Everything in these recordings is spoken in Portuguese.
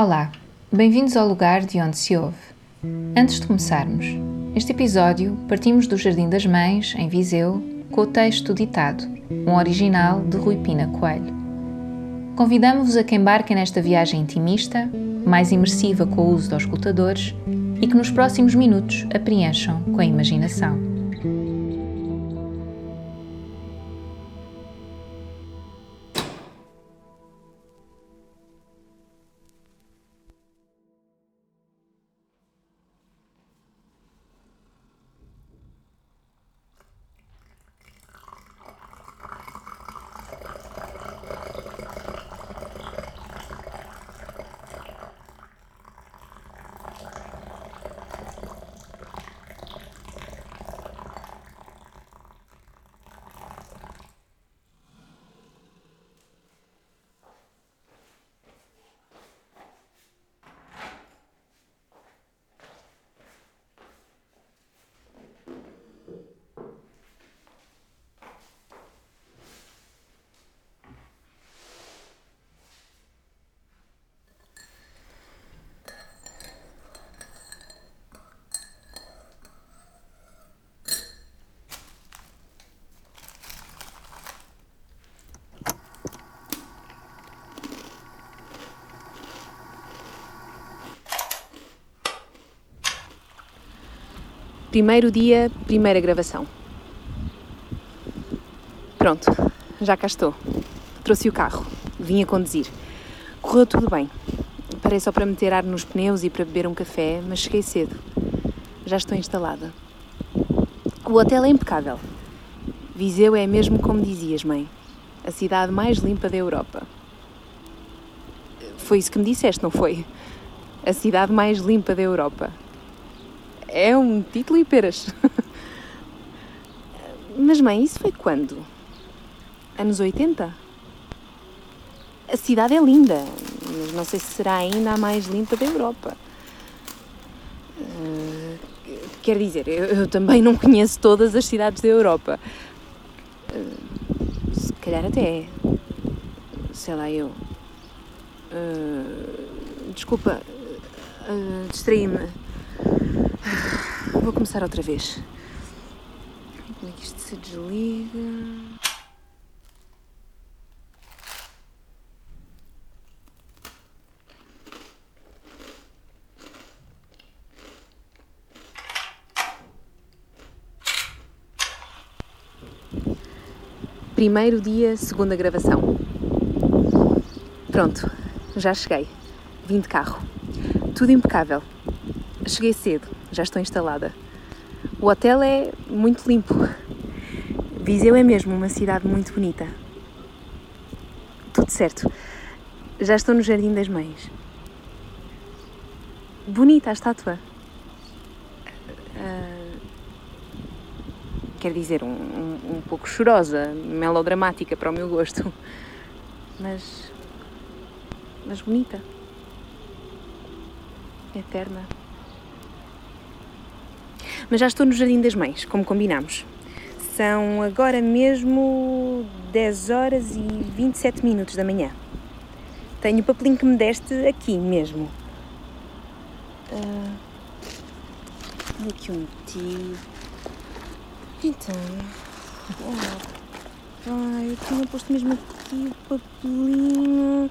Olá, bem-vindos ao lugar de onde se ouve. Antes de começarmos, este episódio partimos do Jardim das Mães, em Viseu, com o texto ditado, um original de Rui Pina Coelho. Convidamos-vos a que embarquem nesta viagem intimista, mais imersiva com o uso dos escutadores, e que nos próximos minutos a preencham com a imaginação. Primeiro dia, primeira gravação. Pronto, já cá estou. Trouxe o carro, vim a conduzir. Correu tudo bem. Parei só para meter ar nos pneus e para beber um café, mas cheguei cedo. Já estou instalada. O hotel é impecável. Viseu é mesmo como dizias, mãe. A cidade mais limpa da Europa. Foi isso que me disseste, não foi? A cidade mais limpa da Europa é um título e peras. Mas, mãe, isso foi quando? Anos 80? A cidade é linda, mas não sei se será ainda a mais limpa da Europa. Uh, quer dizer, eu, eu, também não conheço todas as cidades da Europa. Uh, se calhar até é. Sei lá, eu. Uh, desculpa, distraí-me. Vou começar outra vez. Como é que isto se desliga? Primeiro dia, segunda gravação. Pronto, já cheguei. Vim de carro. Tudo impecável. Cheguei cedo, já estou instalada. O hotel é muito limpo. Viseu é mesmo uma cidade muito bonita. Tudo certo. Já estou no Jardim das Mães. Bonita a estátua. Uh, quer dizer, um, um, um pouco chorosa, melodramática para o meu gosto. Mas. mas bonita. Eterna. Mas já estou no Jardim das Mães, como combinámos. São agora mesmo 10 horas e 27 minutos da manhã. Tenho o papelinho que me deste aqui mesmo. Uh, aqui um tio. Então. Oh, pai, eu tinha posto mesmo aqui o papelinho.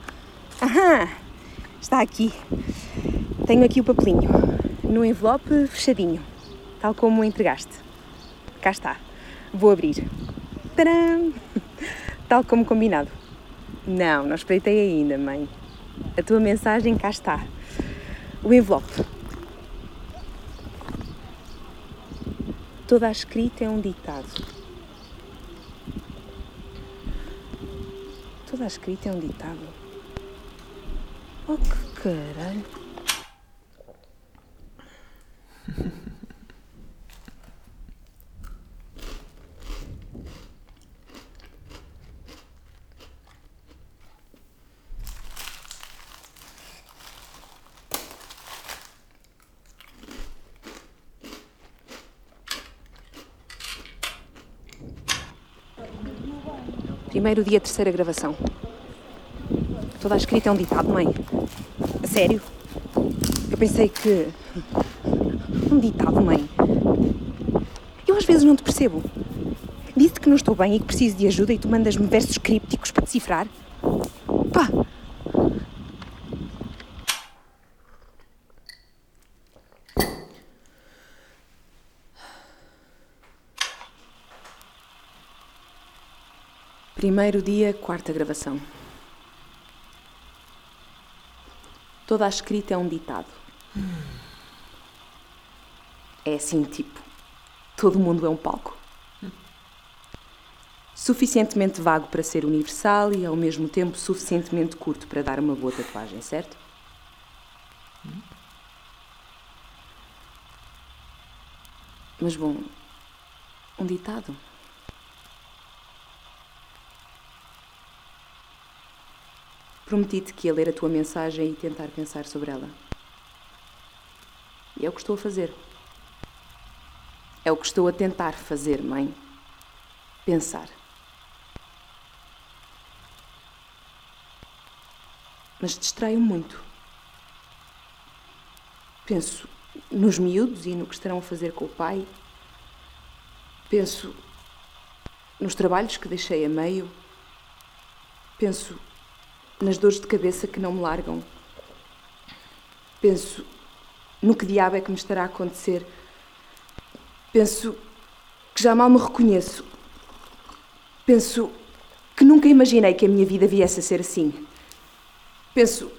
Aham! Está aqui. Tenho aqui o papelinho. No envelope fechadinho tal como entregaste. Cá está. Vou abrir. Tcharam! Tal como combinado. Não, não espreitei ainda, mãe. A tua mensagem cá está. O envelope. Toda a escrita é um ditado. Toda a escrita é um ditado. Oh, que caralho! Primeiro dia, terceira gravação. Toda a escrita é um ditado, mãe. A Sério? Eu pensei que. Um ditado, mãe. Eu às vezes não te percebo. Disse que não estou bem e que preciso de ajuda e tu mandas-me versos crípticos para decifrar. Primeiro dia, quarta gravação. Toda a escrita é um ditado. É assim, tipo, todo mundo é um palco. Suficientemente vago para ser universal e, ao mesmo tempo, suficientemente curto para dar uma boa tatuagem, certo? Mas, bom, um ditado. Prometi-te que ia ler a tua mensagem e tentar pensar sobre ela. E é o que estou a fazer. É o que estou a tentar fazer, mãe. Pensar. Mas distraio muito. Penso nos miúdos e no que estarão a fazer com o pai. Penso nos trabalhos que deixei a meio. Penso nas dores de cabeça que não me largam. Penso no que diabo é que me estará a acontecer. Penso que já mal me reconheço. Penso que nunca imaginei que a minha vida viesse a ser assim. Penso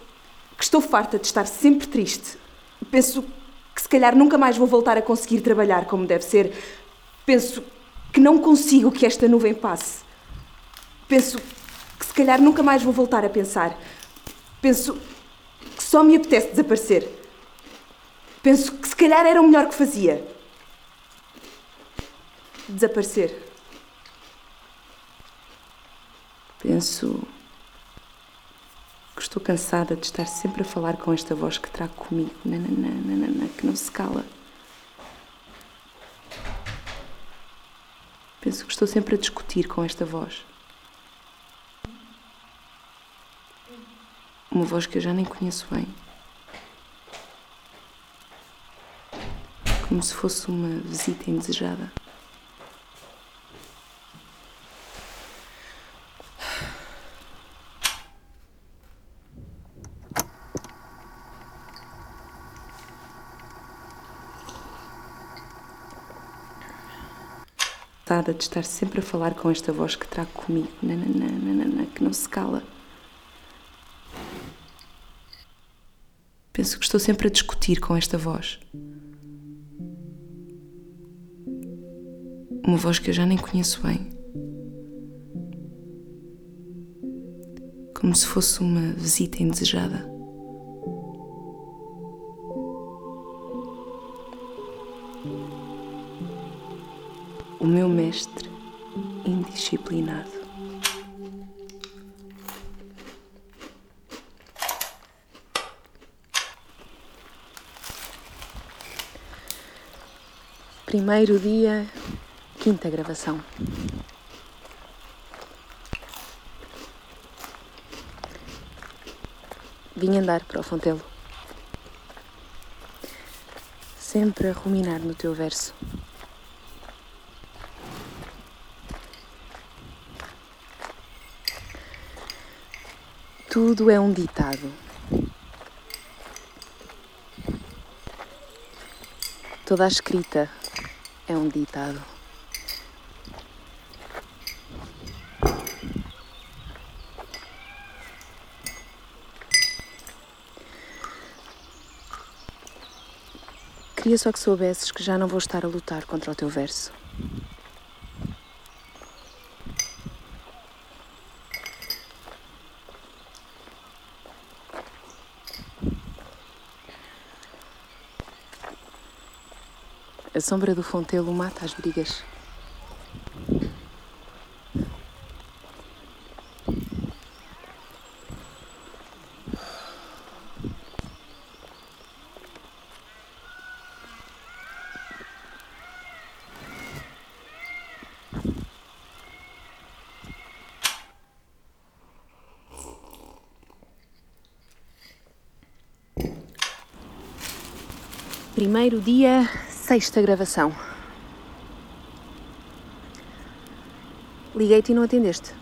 que estou farta de estar sempre triste. Penso que se calhar nunca mais vou voltar a conseguir trabalhar como deve ser. Penso que não consigo que esta nuvem passe. Penso que se calhar nunca mais vou voltar a pensar. Penso que só me apetece desaparecer. Penso que se calhar era o melhor que fazia. Desaparecer. Penso que estou cansada de estar sempre a falar com esta voz que trago comigo, nananã, que não se cala. Penso que estou sempre a discutir com esta voz. Uma voz que eu já nem conheço bem. Como se fosse uma visita indesejada. de estar sempre a falar com esta voz que trago comigo, que não se cala. Penso que estou sempre a discutir com esta voz. Uma voz que eu já nem conheço bem. Como se fosse uma visita indesejada. O meu mestre indisciplinado. Primeiro dia, quinta gravação. Vim andar para o Fontelo. Sempre a ruminar no teu verso. Tudo é um ditado. Toda a escrita é um ditado. Queria só que soubesses que já não vou estar a lutar contra o teu verso. A sombra do fontelo mata as brigas. Primeiro dia sexta gravação. Liguei-te e não atendeste.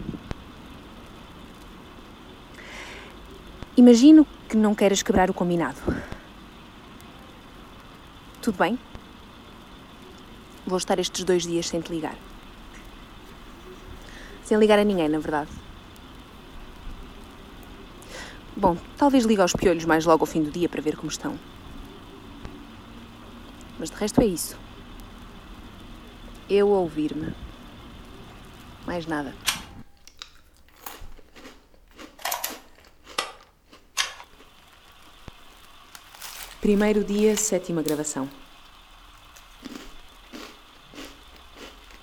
Imagino que não queiras quebrar o combinado. Tudo bem? Vou estar estes dois dias sem te ligar. Sem ligar a ninguém, na verdade. Bom, talvez ligue aos piolhos mais logo ao fim do dia para ver como estão. Mas de resto é isso. Eu ouvir-me. Mais nada. Primeiro dia, sétima gravação.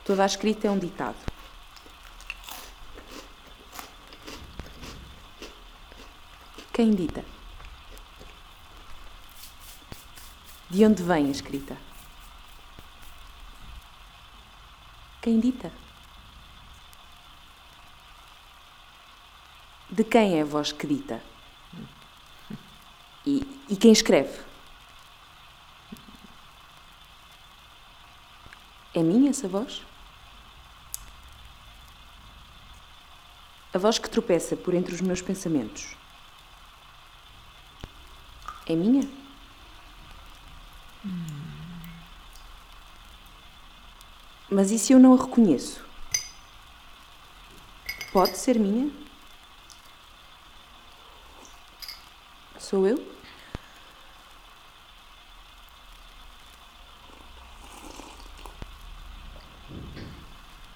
Toda a escrita é um ditado. Quem dita? De onde vem a escrita? Quem dita? De quem é a voz que dita? E, e quem escreve? É minha essa voz? A voz que tropeça por entre os meus pensamentos. É minha? Mas e se eu não a reconheço? Pode ser minha? Sou eu?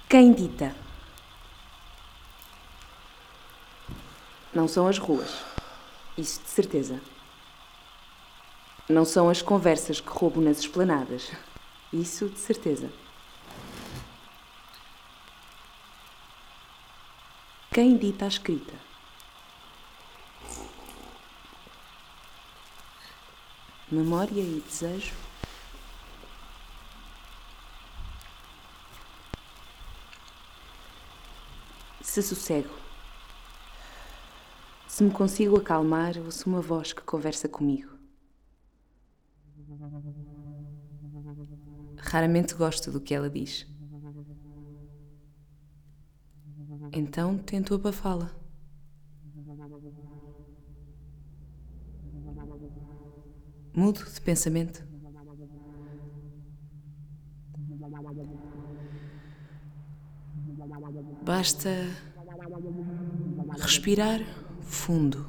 Quem dita? Não são as ruas. Isso de certeza. Não são as conversas que roubo nas esplanadas. Isso de certeza. Quem dita a escrita? Memória e desejo? Se sossego. Se me consigo acalmar, ouço uma voz que conversa comigo. Raramente gosto do que ela diz. Então tento abafá-la. Mudo de pensamento. Basta respirar fundo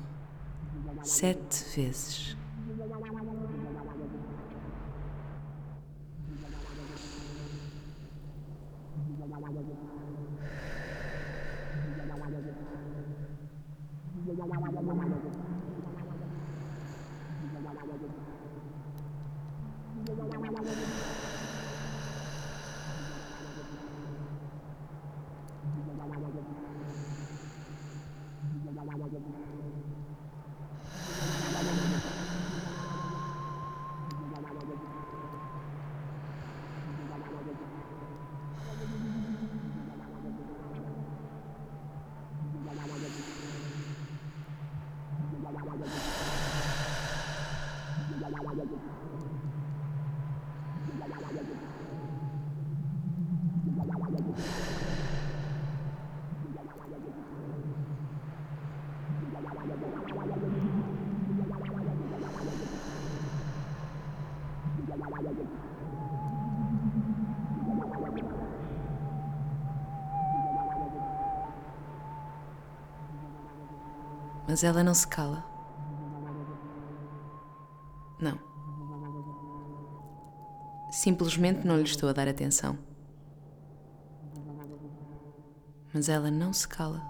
sete vezes. Mas ela não se cala. Não. Simplesmente não lhe estou a dar atenção. Mas ela não se cala.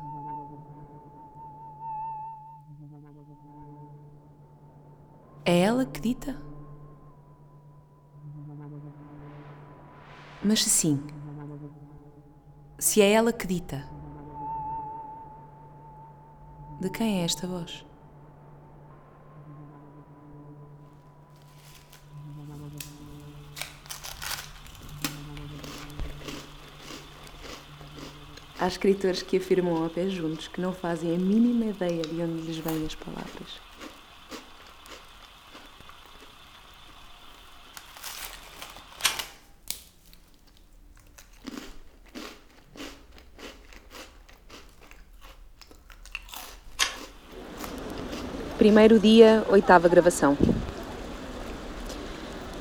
É ela que dita? Mas sim, se é ela que dita, de quem é esta voz? Há escritores que afirmam a pé juntos que não fazem a mínima ideia de onde lhes vêm as palavras. Primeiro dia, oitava gravação.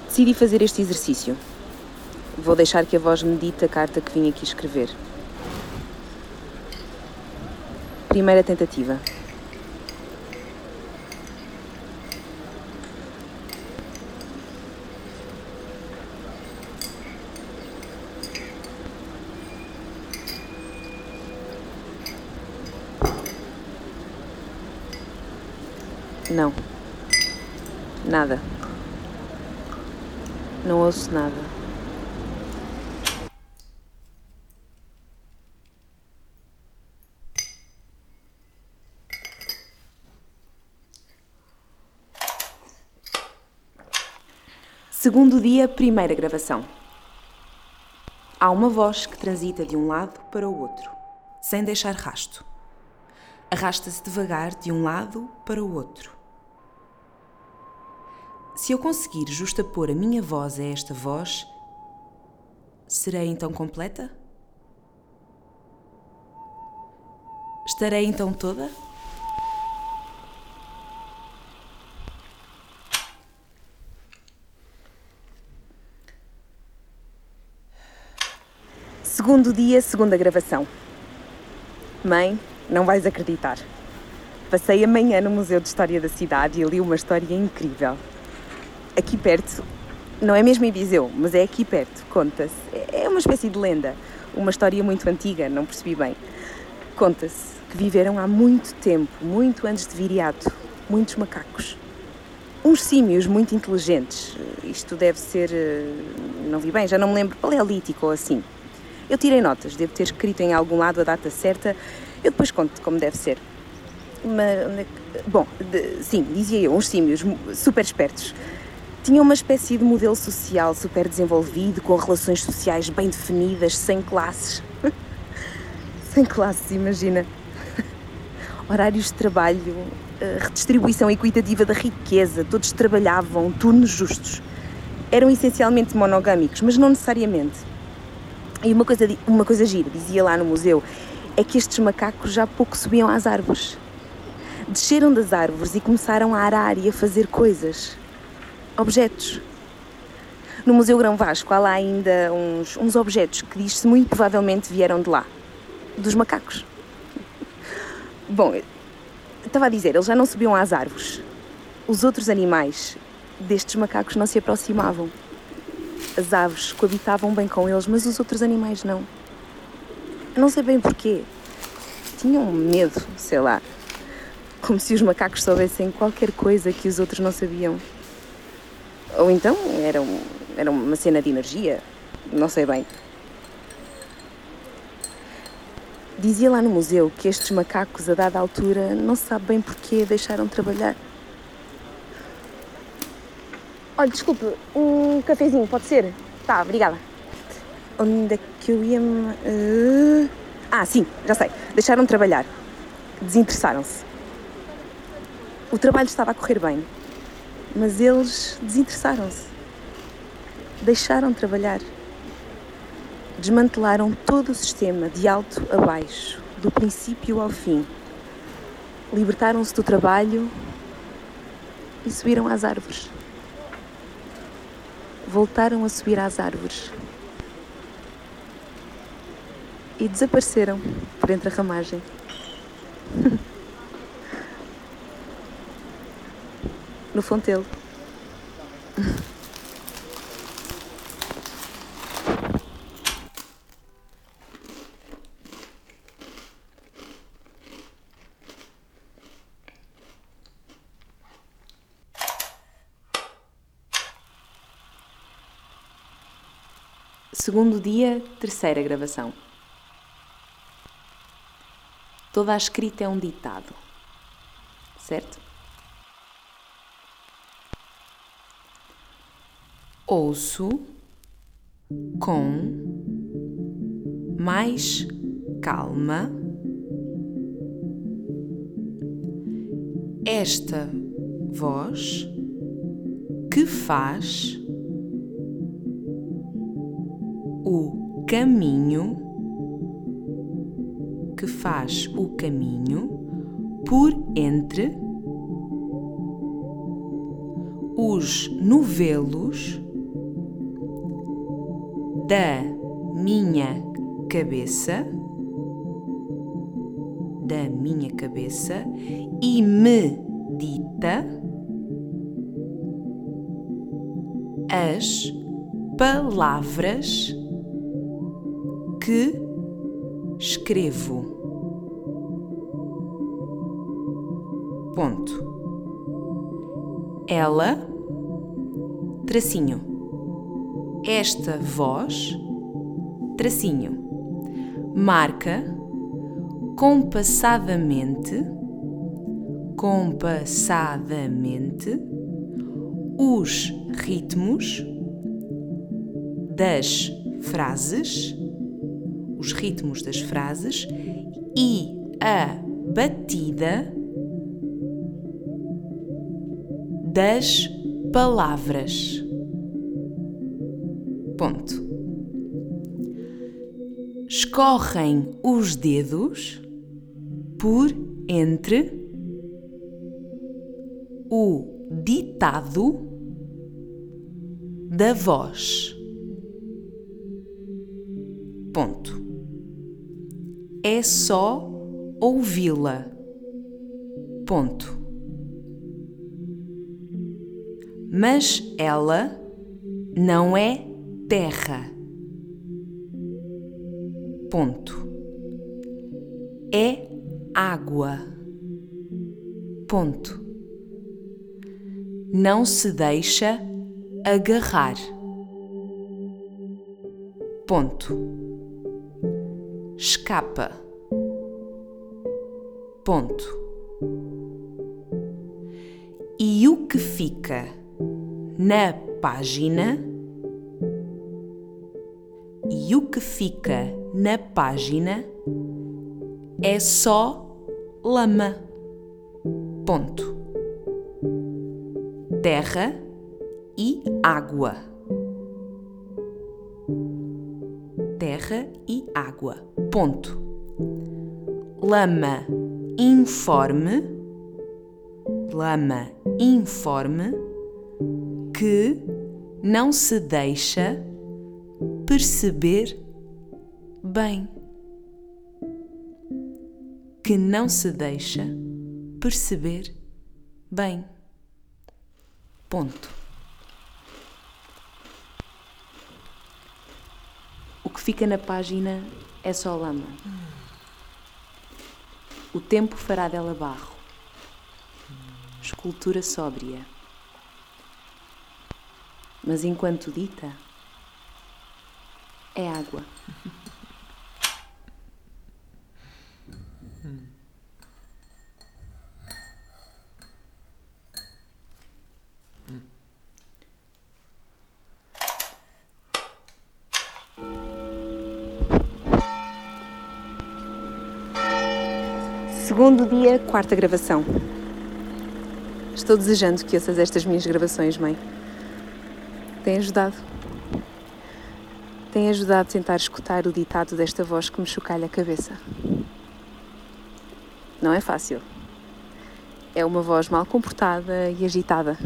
Decidi fazer este exercício. Vou deixar que a voz medite a carta que vim aqui escrever. Primeira tentativa. Não. Nada. Não ouço nada. Segundo dia, primeira gravação. Há uma voz que transita de um lado para o outro, sem deixar rasto. Arrasta-se devagar de um lado para o outro. Se eu conseguir justapor a minha voz a esta voz, serei então completa? Estarei então toda? Segundo dia, segunda gravação. Mãe, não vais acreditar. Passei a manhã no Museu de História da cidade e li uma história incrível. Aqui perto, não é mesmo em Viseu, mas é aqui perto, conta-se. É uma espécie de lenda, uma história muito antiga, não percebi bem. Conta-se que viveram há muito tempo, muito antes de Viriato, muitos macacos. Uns símios muito inteligentes. Isto deve ser. Eh, não vi bem, já não me lembro, paleolítico ou assim. Eu tirei notas, devo ter escrito em algum lado a data certa. Eu depois conto como deve ser. Mas, bom, de, sim, dizia eu, uns símios super espertos. Tinham uma espécie de modelo social super desenvolvido, com relações sociais bem definidas, sem classes. sem classes, imagina. Horários de trabalho, eh, redistribuição equitativa da riqueza, todos trabalhavam, turnos justos. Eram essencialmente monogâmicos, mas não necessariamente. E uma coisa, uma coisa gira, dizia lá no museu, é que estes macacos já pouco subiam às árvores. Desceram das árvores e começaram a arar e a fazer coisas. Objetos. No Museu Grão Vasco há lá ainda uns, uns objetos que diz-se muito provavelmente vieram de lá. Dos macacos. Bom, estava a dizer, eles já não subiam às árvores. Os outros animais destes macacos não se aproximavam. As aves coabitavam bem com eles, mas os outros animais não. Não sei bem porquê. Tinham medo, sei lá. Como se os macacos soubessem qualquer coisa que os outros não sabiam. Ou então era, um, era uma cena de energia. Não sei bem. Dizia lá no museu que estes macacos, a dada altura, não se sabe bem porquê deixaram de trabalhar. Olha, desculpe, um cafezinho, pode ser? Tá, obrigada. Onde é que eu ia. Uh... Ah, sim, já sei. Deixaram de trabalhar. Desinteressaram-se. O trabalho estava a correr bem, mas eles desinteressaram-se. Deixaram de trabalhar. Desmantelaram todo o sistema de alto a baixo, do princípio ao fim. Libertaram-se do trabalho e subiram às árvores voltaram a subir às árvores e desapareceram por entre a ramagem. no Fontelo. Segundo dia, terceira gravação. Toda a escrita é um ditado, certo? Ouço com mais calma esta voz que faz o caminho que faz o caminho por entre os novelos da minha cabeça, da minha cabeça e medita as palavras que escrevo. Ponto. Ela, tracinho. Esta voz, tracinho. Marca compassadamente, compassadamente os ritmos das frases, os ritmos das frases e a batida das palavras. Ponto. Escorrem os dedos por entre o ditado da voz. Ponto. É só ouvi-la. Ponto. Mas ela não é terra. Ponto. É água. Ponto. Não se deixa agarrar. Ponto. Escapa. Ponto. E o que fica na página e o que fica na página é só lama. Ponto. Terra e água. Terra e água. Ponto. Lama informe. Lama informe que não se deixa perceber bem. Que não se deixa perceber bem. Ponto. O que fica na página é só lama. O tempo fará dela barro. Escultura sóbria. Mas enquanto dita, é água. Segundo dia, quarta gravação. Estou desejando que ouças estas minhas gravações, mãe. Tem ajudado. Tem ajudado a tentar escutar o ditado desta voz que me chocalha a cabeça. Não é fácil. É uma voz mal comportada e agitada.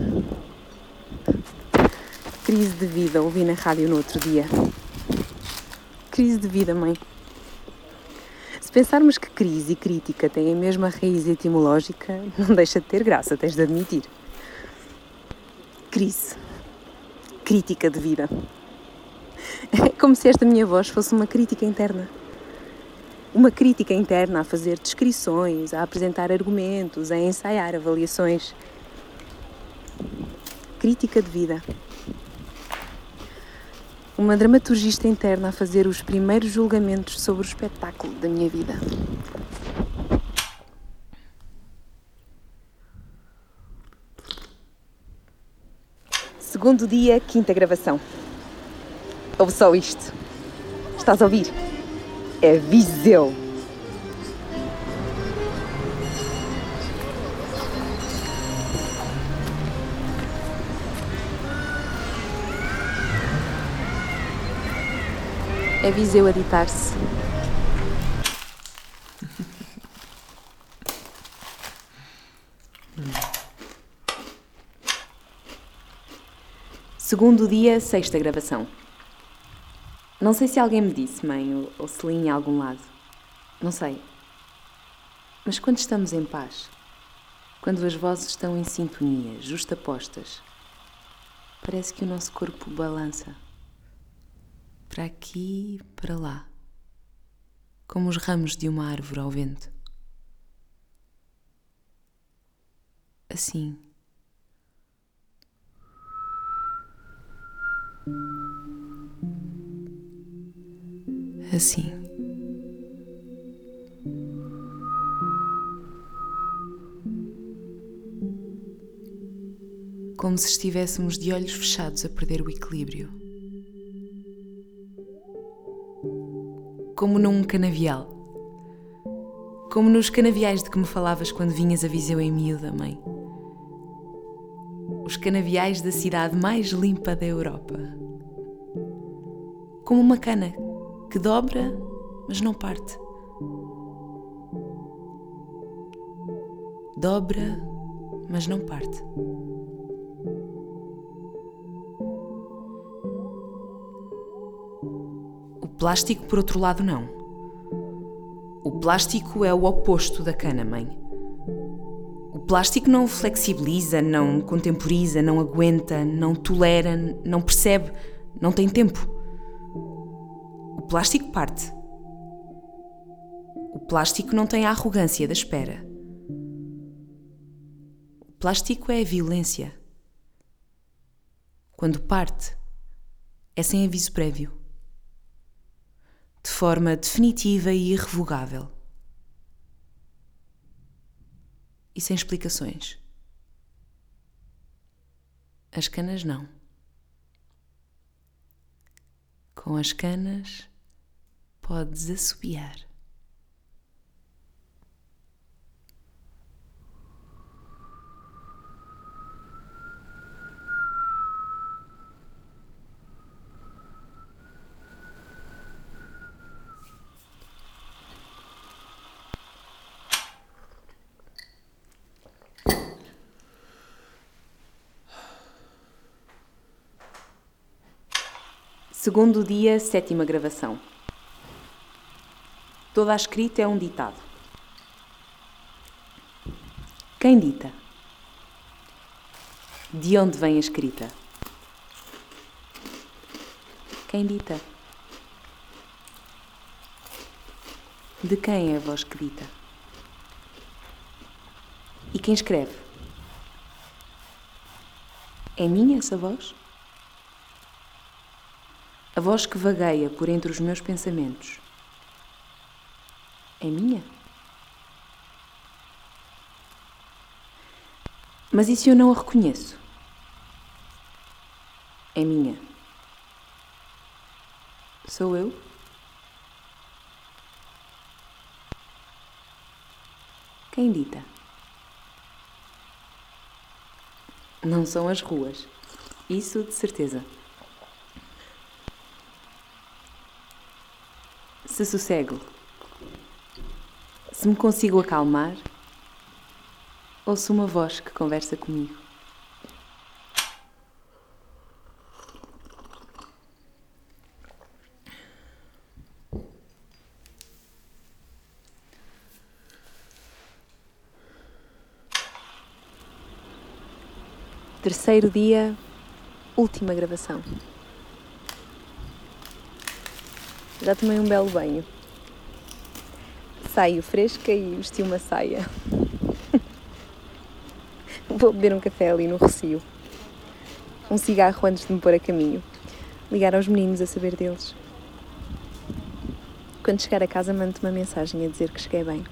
Crise de vida, ouvi na rádio no outro dia. Crise de vida, mãe. Se pensarmos que crise e crítica têm a mesma raiz etimológica, não deixa de ter graça, tens de admitir. Crise. Crítica de vida. É como se esta minha voz fosse uma crítica interna. Uma crítica interna a fazer descrições, a apresentar argumentos, a ensaiar avaliações. Crítica de vida. Uma dramaturgista interna a fazer os primeiros julgamentos sobre o espetáculo da minha vida. Segundo dia, quinta gravação. Ouve só isto. Estás a ouvir? É Viseu. É Viseu a ditar-se. Segundo dia, sexta gravação. Não sei se alguém me disse, mãe, ou, ou se li em algum lado. Não sei. Mas quando estamos em paz, quando as vozes estão em sintonia, justapostas, parece que o nosso corpo balança. Para aqui, para lá. Como os ramos de uma árvore ao vento. Assim. Assim. Como se estivéssemos de olhos fechados a perder o equilíbrio. Como num canavial. Como nos canaviais de que me falavas quando vinhas a Viseu em miúda, mãe. Os canaviais da cidade mais limpa da Europa. Como uma cana que dobra, mas não parte. Dobra, mas não parte. O plástico, por outro lado, não. O plástico é o oposto da cana, mãe. O plástico não flexibiliza, não contemporiza, não aguenta, não tolera, não percebe, não tem tempo. O plástico parte. O plástico não tem a arrogância da espera. O plástico é a violência. Quando parte, é sem aviso prévio. De forma definitiva e irrevogável. E sem explicações. As canas não. Com as canas podes assobiar. Segundo dia, sétima gravação. Toda a escrita é um ditado. Quem dita? De onde vem a escrita? Quem dita? De quem é a voz que dita? E quem escreve? É minha essa voz? A voz que vagueia por entre os meus pensamentos é minha? Mas e se eu não a reconheço? É minha. Sou eu? Quem dita? Não são as ruas. Isso de certeza. se sossego, se me consigo acalmar, ouço uma voz que conversa comigo. Terceiro dia, última gravação. Já tomei um belo banho. Saio fresca e vesti uma saia. Vou beber um café ali no Recio. Um cigarro antes de me pôr a caminho. Ligar aos meninos a saber deles. Quando chegar a casa, mando-te uma mensagem a dizer que cheguei bem.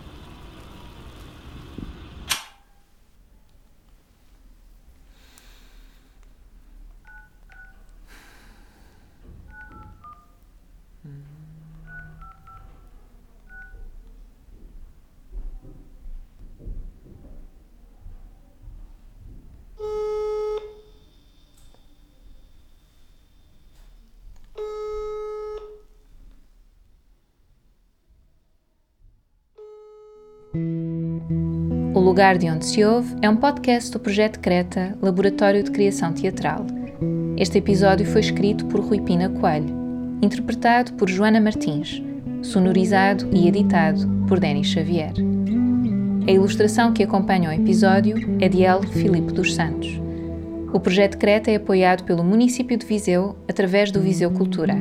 O Lugar de Onde Se Ouve é um podcast do projeto Creta, Laboratório de Criação Teatral. Este episódio foi escrito por Rui Pina Coelho, interpretado por Joana Martins, sonorizado e editado por Denis Xavier. A ilustração que acompanha o episódio é de El Filipe dos Santos. O projeto Creta é apoiado pelo município de Viseu através do Viseu Cultura.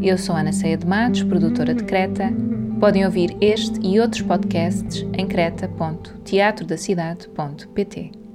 Eu sou Ana Ceia de Matos, produtora de Creta. Podem ouvir este e outros podcasts em creta.teatrodacidade.pt.